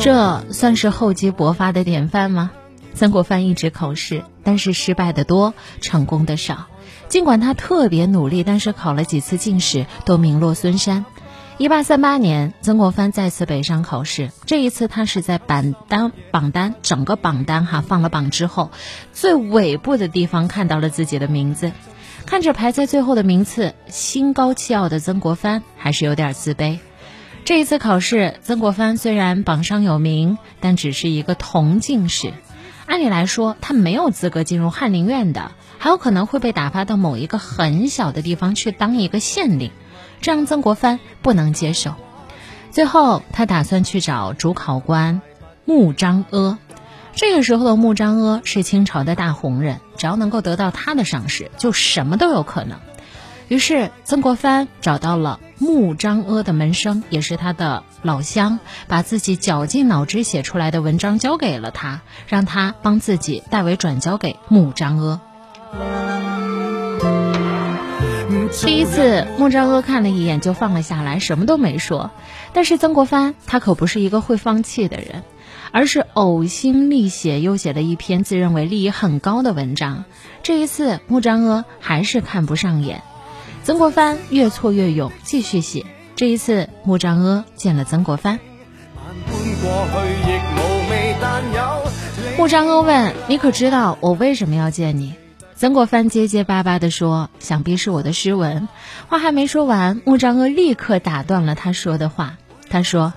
这算是厚积薄发的典范吗？曾国藩一直考试，但是失败的多，成功的少。尽管他特别努力，但是考了几次进士都名落孙山。一八三八年，曾国藩再次北上考试，这一次他是在榜单榜单整个榜单哈放了榜之后，最尾部的地方看到了自己的名字。看着排在最后的名次，心高气傲的曾国藩还是有点自卑。这一次考试，曾国藩虽然榜上有名，但只是一个同进士。按理来说，他没有资格进入翰林院的，还有可能会被打发到某一个很小的地方去当一个县令，这让曾国藩不能接受。最后，他打算去找主考官穆彰阿。这个时候的穆彰阿是清朝的大红人，只要能够得到他的赏识，就什么都有可能。于是，曾国藩找到了穆彰阿的门生，也是他的老乡，把自己绞尽脑汁写出来的文章交给了他，让他帮自己代为转交给穆彰阿。第一次，穆彰阿看了一眼就放了下来，什么都没说。但是曾国藩他可不是一个会放弃的人，而是呕心沥血又写了一篇自认为利益很高的文章。这一次，穆彰阿还是看不上眼。曾国藩越挫越勇，继续写。这一次，穆彰阿见了曾国藩。穆彰阿问：“你可知道我为什么要见你？”曾国藩结结巴巴地说：“想必是我的诗文。”话还没说完，穆彰阿立刻打断了他说的话。他说：“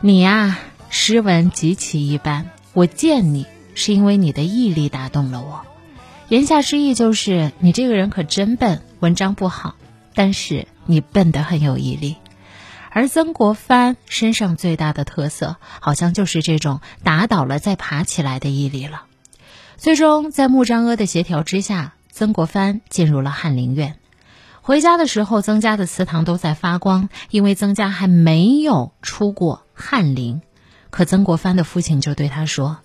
你呀，诗文极其一般。我见你，是因为你的毅力打动了我。”言下之意就是你这个人可真笨，文章不好，但是你笨得很有毅力。而曾国藩身上最大的特色，好像就是这种打倒了再爬起来的毅力了。最终，在穆彰阿的协调之下，曾国藩进入了翰林院。回家的时候，曾家的祠堂都在发光，因为曾家还没有出过翰林。可曾国藩的父亲就对他说：“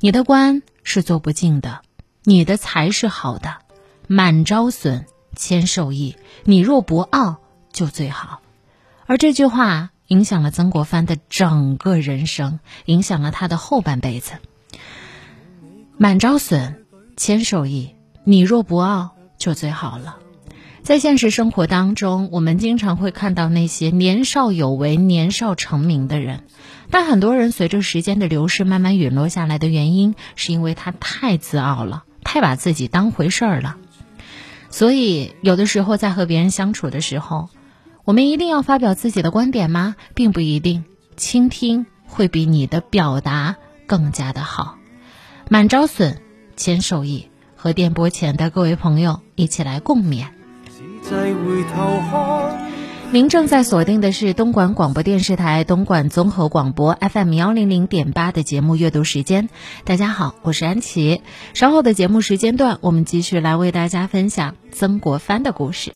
你的官是做不尽的。”你的才是好的，满招损，谦受益。你若不傲，就最好。而这句话影响了曾国藩的整个人生，影响了他的后半辈子。满招损，谦受益。你若不傲，就最好了。在现实生活当中，我们经常会看到那些年少有为、年少成名的人，但很多人随着时间的流逝慢慢陨落下来的原因，是因为他太自傲了。太把自己当回事儿了，所以有的时候在和别人相处的时候，我们一定要发表自己的观点吗？并不一定，倾听会比你的表达更加的好。满招损，谦受益，和电波前的各位朋友一起来共勉。您正在锁定的是东莞广播电视台东莞综合广播 FM 幺零零点八的节目阅读时间。大家好，我是安琪。稍后的节目时间段，我们继续来为大家分享曾国藩的故事。